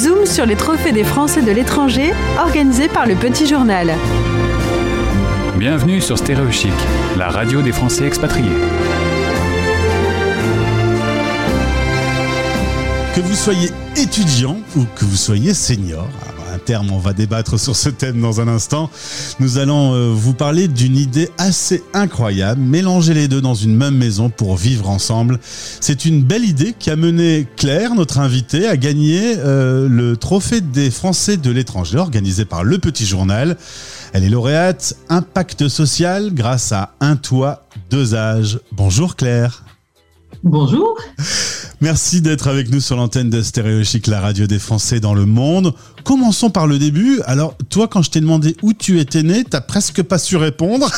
Zoom sur les trophées des Français de l'étranger, organisé par le Petit Journal. Bienvenue sur Stéréo Chic, la radio des Français expatriés. Que vous soyez étudiant ou que vous soyez senior, on va débattre sur ce thème dans un instant. Nous allons euh, vous parler d'une idée assez incroyable, mélanger les deux dans une même maison pour vivre ensemble. C'est une belle idée qui a mené Claire, notre invitée, à gagner euh, le trophée des Français de l'étranger organisé par Le Petit Journal. Elle est lauréate Impact Social grâce à Un Toit, Deux Âges. Bonjour Claire. Bonjour. Merci d'être avec nous sur l'antenne de Stéréo Chic, la radio des Français dans le monde. Commençons par le début. Alors, toi, quand je t'ai demandé où tu étais né, t'as presque pas su répondre.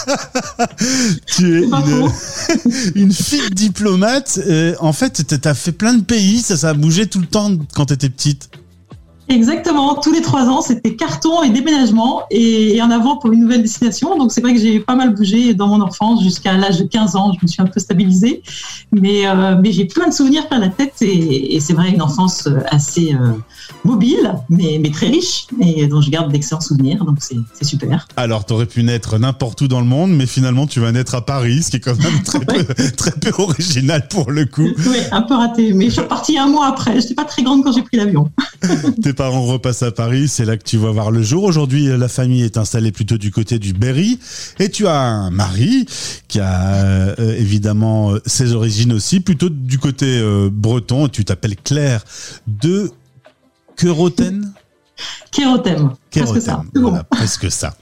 tu es une, une, fille diplomate. en fait, t'as fait plein de pays, ça, ça a bougé tout le temps quand t'étais petite. Exactement, tous les trois ans, c'était carton et déménagement et, en avant pour une nouvelle destination. Donc c'est vrai que j'ai pas mal bougé dans mon enfance jusqu'à l'âge de 15 ans. Je me suis un peu stabilisée, mais, euh, mais j'ai plein de souvenirs plein la tête et, c'est vrai une enfance assez euh, mobile, mais, mais très riche et dont je garde d'excellents souvenirs. Donc c'est super. Alors tu aurais pu naître n'importe où dans le monde, mais finalement tu vas naître à Paris, ce qui est quand même très, peu, très peu original pour le coup. Oui, un peu raté, mais je suis partie un mois après. Je n'étais pas très grande quand j'ai pris l'avion. Tes parents repassent à Paris, c'est là que tu vas voir le jour. Aujourd'hui, la famille est installée plutôt du côté du Berry. Et tu as un mari qui a euh, évidemment ses origines aussi, plutôt du côté euh, breton. Tu t'appelles Claire de Keroten? Kérothème. Presque ça. Voilà, presque ça.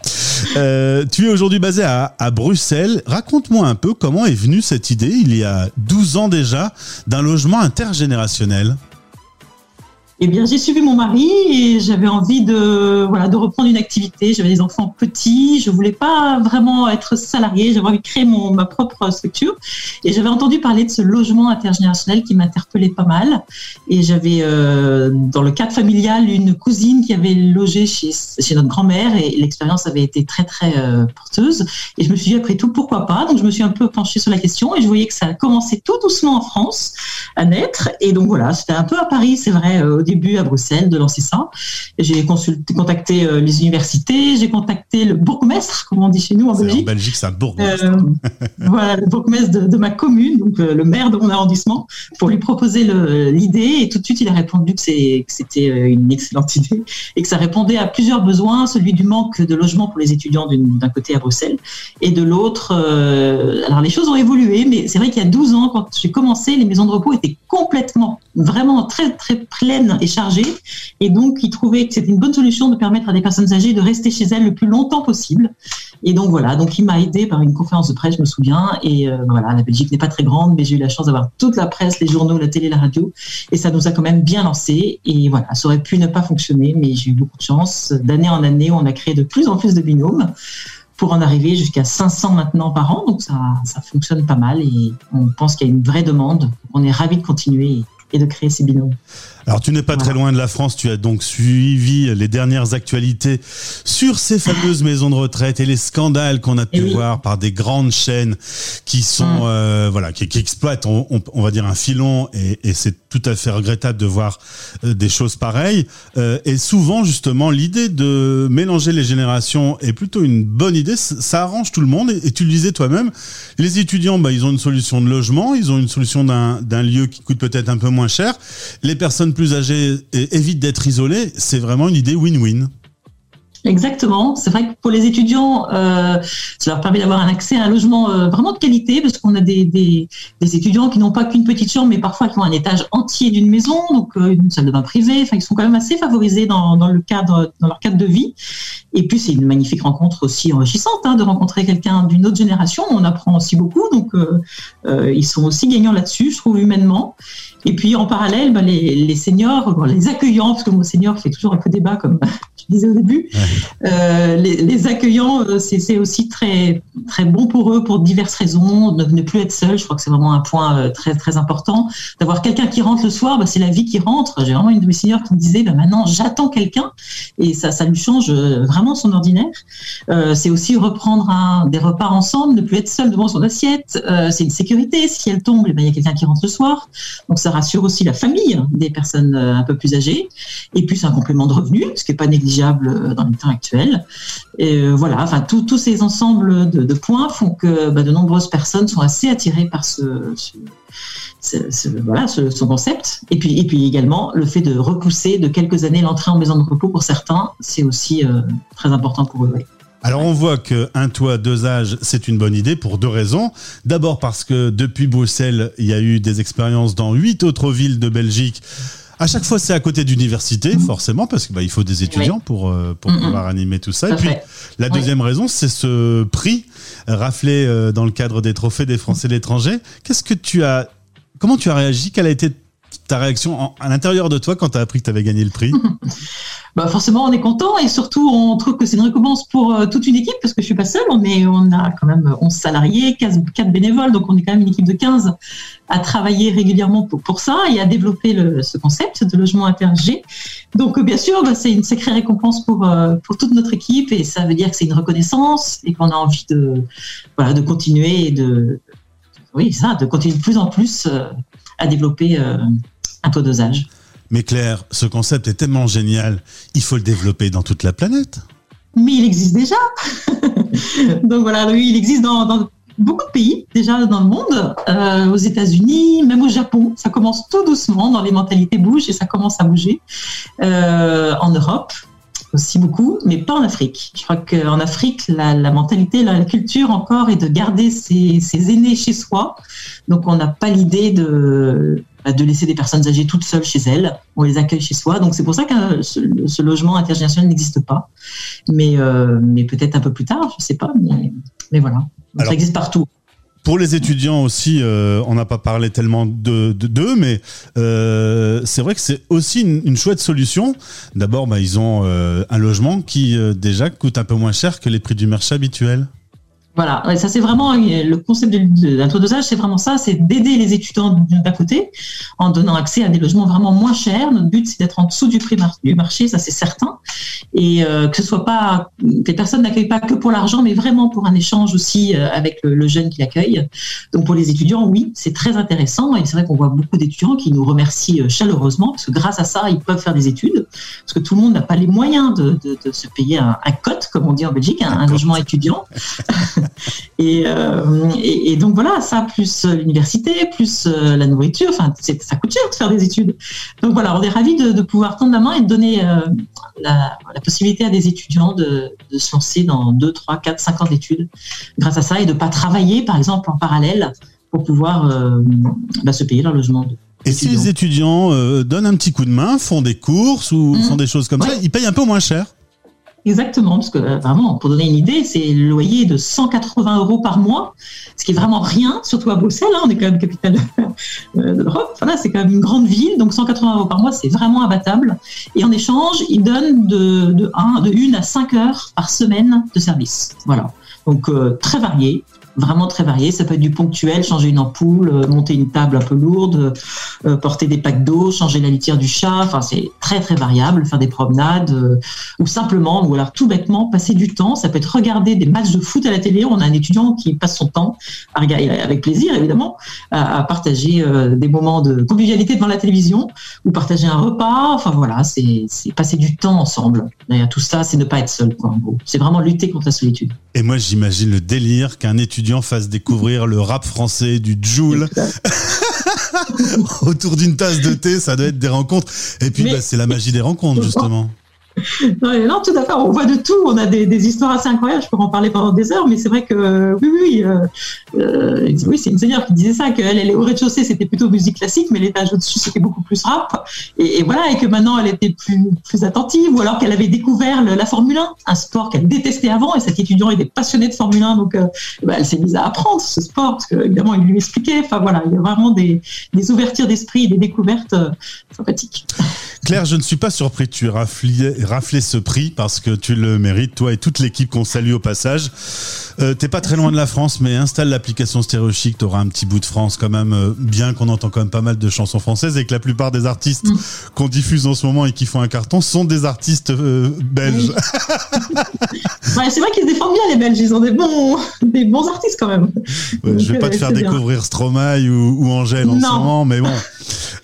Euh, tu es aujourd'hui basé à, à Bruxelles. Raconte-moi un peu comment est venue cette idée, il y a 12 ans déjà, d'un logement intergénérationnel. Eh bien, j'ai suivi mon mari et j'avais envie de, voilà, de reprendre une activité. J'avais des enfants petits, je voulais pas vraiment être salarié, j'avais envie de créer mon, ma propre structure. Et j'avais entendu parler de ce logement intergénérationnel qui m'interpellait pas mal. Et j'avais, euh, dans le cadre familial, une cousine qui avait logé chez, chez notre grand-mère et l'expérience avait été très, très euh, porteuse. Et je me suis dit, après tout, pourquoi pas? Donc, je me suis un peu penchée sur la question et je voyais que ça a commencé tout doucement en France à naître. Et donc, voilà, c'était un peu à Paris, c'est vrai, euh, début à Bruxelles de lancer ça. J'ai contacté euh, les universités, j'ai contacté le bourgmestre, comme on dit chez nous en Belgique. En Belgique, c'est un bourgmestre. Euh, voilà, le bourgmestre de, ma commune, donc euh, le maire de mon arrondissement, pour lui proposer l'idée. Et tout de suite, il a répondu que c'était une excellente idée et que ça répondait à plusieurs besoins, celui du manque de logement pour les étudiants d'un côté à Bruxelles et de l'autre. alors les choses ont évolué, mais c'est vrai qu'il y a 12 ans, quand j'ai commencé, les maisons de repos étaient complètement, vraiment très très pleines et chargé. Et donc, il trouvait que c'était une bonne solution de permettre à des personnes âgées de rester chez elles le plus longtemps possible. Et donc, voilà. Donc, il m'a aidé par une conférence de presse, je me souviens. Et euh, voilà, la Belgique n'est pas très grande, mais j'ai eu la chance d'avoir toute la presse, les journaux, la télé, la radio. Et ça nous a quand même bien lancé. Et voilà, ça aurait pu ne pas fonctionner, mais j'ai eu beaucoup de chance. D'année en année, on a créé de plus en plus de binômes pour en arriver jusqu'à 500 maintenant par an. Donc ça, ça fonctionne pas mal et on pense qu'il y a une vraie demande. On est ravis de continuer et de créer ces binômes. Alors tu n'es pas très loin de la France, tu as donc suivi les dernières actualités sur ces fameuses maisons de retraite et les scandales qu'on a pu voir par des grandes chaînes qui sont euh, voilà qui, exploitent on, va dire un filon et, c'est tout à fait regrettable de voir euh, des choses pareilles. Euh, et souvent justement l'idée de mélanger les générations est plutôt une bonne idée. Ça arrange tout le monde. Et, tu le disais toi-même les étudiants bah, ils ont une solution de logement ils ont une solution d'un lieu qui coûte peut-être un peu moins cher. Les personnes plus âgés évitent d'être isolés, c'est vraiment une idée win-win. Exactement. C'est vrai que pour les étudiants, euh, ça leur permet d'avoir un accès à un logement euh, vraiment de qualité, parce qu'on a des, des, étudiants qui n'ont pas qu'une petite chambre, mais parfois qui ont un étage entier d'une maison, donc euh, une salle de bain privée. Enfin, ils sont quand même assez favorisés dans, dans le cadre, dans leur cadre de vie. Et puis c'est une magnifique rencontre aussi enrichissante hein, de rencontrer quelqu'un d'une autre génération. On apprend aussi beaucoup, donc ils sont aussi gagnants là-dessus, je trouve humainement. Et puis en parallèle, bah, les, les, seniors, les accueillants, parce que mon senior fait toujours un peu débat, comme tu disais au début, euh, les, les, accueillants, euh, c'est aussi très, très bon pour eux pour diverses raisons. Ne, ne plus être seul, je crois que c'est vraiment un point euh, très, très important. D'avoir quelqu'un qui rentre le soir, bah, c'est la vie qui rentre. J'ai vraiment une de mes seniors qui me disait, bah, maintenant j'attends quelqu'un, et ça, ça lui change vraiment son ordinaire. Euh, c'est aussi reprendre un, des repas ensemble, ne plus être seul devant son assiette. c'est une sécurité. Si elle tombe, eh ben, il y a quelqu'un qui rentre le soir. Donc ça rassure aussi la famille des personnes un peu plus âgées. Et puis, c'est un complément de revenu, ce qui n'est pas négligeable dans les temps actuels. Et voilà, enfin, tous ces ensembles de, points font que bah, de nombreuses personnes sont assez attirées par ce, ce, voilà, ce, concept. Et puis, et puis également, le fait de repousser de quelques années l'entrée en maison de repos pour certains, c'est aussi très important pour eux. Alors on voit qu'un toit, deux âges, c'est une bonne idée pour deux raisons. D'abord parce que depuis Bruxelles, il y a eu des expériences dans huit autres villes de Belgique. À chaque fois, c'est à côté d'université, mm. forcément, parce qu'il bah, faut des étudiants pour, euh, pour pouvoir animer tout ça. Et puis, la deuxième raison, c'est ce prix raflé euh, dans le cadre des trophées des Français de l'étranger. Qu'est-ce que tu as, comment tu as réagi? Quelle a été ta réaction à l'intérieur de toi quand tu as appris que tu avais gagné le prix bah Forcément, on est content et surtout, on trouve que c'est une récompense pour euh, toute une équipe parce que je suis pas seule. On, a quand même 11 salariés, 4, bénévoles, donc on est quand même une équipe de 15 à travailler régulièrement pour, ça et à développer le, ce concept de logement intergé. Donc, bien sûr, bah, c'est une sacrée récompense pour, euh, pour toute notre équipe et ça veut dire que c'est une reconnaissance et qu'on a envie de, continuer de, oui, ça, de continuer de plus en plus euh, à développer un taux dosage. Mais Claire, ce concept est tellement génial, il faut le développer dans toute la planète. Mais il existe déjà. Donc voilà, oui, il existe dans, beaucoup de pays déjà dans le monde, euh, aux États-Unis, même au Japon. Ça commence tout doucement, dans les mentalités bougent et ça commence à bouger. Euh, en Europe, aussi beaucoup, mais pas en Afrique. Je crois qu'en Afrique, la, mentalité, la, culture encore est de garder ses, aînés chez soi. Donc on n'a pas l'idée de, bah, de laisser des personnes âgées toutes seules chez elles. On les accueille chez soi. Donc c'est pour ça que ce, logement intergénérationnel n'existe pas. Mais, euh, mais peut-être un peu plus tard, je ne sais pas. Mais, voilà. ça existe partout. Pour les étudiants aussi, euh, on n'a pas parlé tellement de d'eux, mais euh, c'est vrai que c'est aussi une, chouette solution. D'abord, bah, ils ont euh, un logement qui déjà coûte un peu moins cher que les prix du marché habituel. Voilà, ça c'est vraiment le concept de l'introduction, c'est vraiment ça, c'est d'aider les étudiants d'un côté en donnant accès à des logements vraiment moins chers. Notre but c'est d'être en dessous du prix du marché, ça c'est certain, et euh, que ce soit pas que les personnes n'accueillent pas que pour l'argent, mais vraiment pour un échange aussi euh, avec le, jeune qui l'accueille. Donc pour les étudiants, oui, c'est très intéressant et c'est vrai qu'on voit beaucoup d'étudiants qui nous remercient euh, chaleureusement parce que grâce à ça ils peuvent faire des études parce que tout le monde n'a pas les moyens de, se payer un, un cote comme on dit en Belgique, un, un logement étudiant. Euh, et, et, donc voilà, ça plus euh, l'université, plus euh, la nourriture, enfin ça coûte cher de faire des études. Donc voilà, on est ravis de, pouvoir tendre la main et de donner la, possibilité à des étudiants de, se lancer dans 2, 3, 4, 5 ans d'études grâce à ça et de ne pas travailler par exemple en parallèle pour pouvoir bah, se payer leur logement. Et si les étudiants donnent un petit coup de main, font des courses ou mmh. font des choses comme ça, ils payent un peu moins cher Exactement, parce que euh, vraiment, pour donner une idée, c'est le loyer de 180 euros par mois, ce qui est vraiment rien, surtout à Bruxelles, hein, on est quand même capitale euh, de l'Europe, voilà, c'est quand même une grande ville, donc 180 euros par mois, c'est vraiment abattable. Et en échange, ils donnent de, de, 1, de 1 à 5 heures par semaine de service. Voilà. Donc euh, très varié, vraiment très varié. Ça peut être du ponctuel, changer une ampoule, euh, monter une table un peu lourde, euh, porter des packs d'eau, changer la litière du chat. Enfin, c'est très très variable. Faire des promenades euh, ou simplement, ou alors tout bêtement, passer du temps. Ça peut être regarder des matchs de foot à la télé. On a un étudiant qui passe son temps avec plaisir évidemment, à, partager des moments de convivialité devant la télévision ou partager un repas. Enfin voilà, c'est passer du temps ensemble. Derrière tout ça, c'est ne pas être seul. C'est vraiment lutter contre la solitude. Et moi, j'imagine le délire qu'un étudiant fasse découvrir le rap français du Joule autour d'une tasse de thé, ça doit être des rencontres. Et puis, bah, c'est la magie des rencontres, justement. Non, tout à fait. On voit de tout. On a des, histoires assez incroyables. Je pourrais en parler pendant des heures, mais c'est vrai que oui, oui, euh, euh, oui, c'est une seigneur qui disait ça qu'elle, elle est au rez-de-chaussée, c'était plutôt musique classique, mais l'étage au-dessus, c'était beaucoup plus rap. Et, voilà, et que maintenant, elle était plus, plus attentive, ou alors qu'elle avait découvert la Formule 1, un sport qu'elle détestait avant, et cet étudiant était passionné de Formule 1, donc euh, bah, elle s'est mise à apprendre ce sport parce que évidemment, il lui expliquait. Enfin voilà, il y a vraiment des, des ouvertures d'esprit, des découvertes sympathiques. Claire, je ne suis pas surpris que tu aies raflé, ce prix parce que tu le mérites, toi et toute l'équipe qu'on salue au passage. Euh, T'es pas très loin de la France, mais installe l'application Stéréo Chic, tu auras un petit bout de France quand même, euh, bien qu'on entend quand même pas mal de chansons françaises et que la plupart des artistes mm. qu'on diffuse en ce moment et qui font un carton sont des artistes euh, belges. c'est vrai qu'ils se défendent bien les Belges, ils ont des bons, des bons artistes quand même. je vais pas te faire découvrir Stromae ou, ou Angèle en ce moment, mais bon.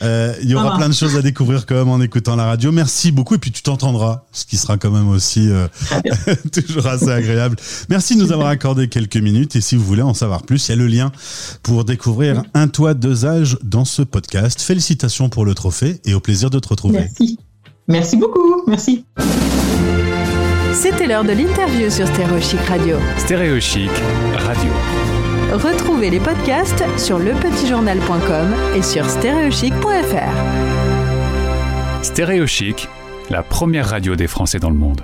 Euh, il y aura plein de choses à découvrir quand même en écoutant la radio. Merci beaucoup et puis tu t'entendras, ce qui sera quand même aussi euh, toujours assez agréable. Merci de nous avoir accordé quelques minutes et si vous voulez en savoir plus, il y a le lien pour découvrir un toit deux âges dans ce podcast. Félicitations pour le trophée et au plaisir de te retrouver. Merci. Merci beaucoup. Merci. C'était l'heure de l'interview sur Stéréo Chic Radio. Stéréo Chic Radio. Retrouvez les podcasts sur lepetitjournal.com et sur stéréochic.fr. Stéréochic, la première radio des Français dans le monde.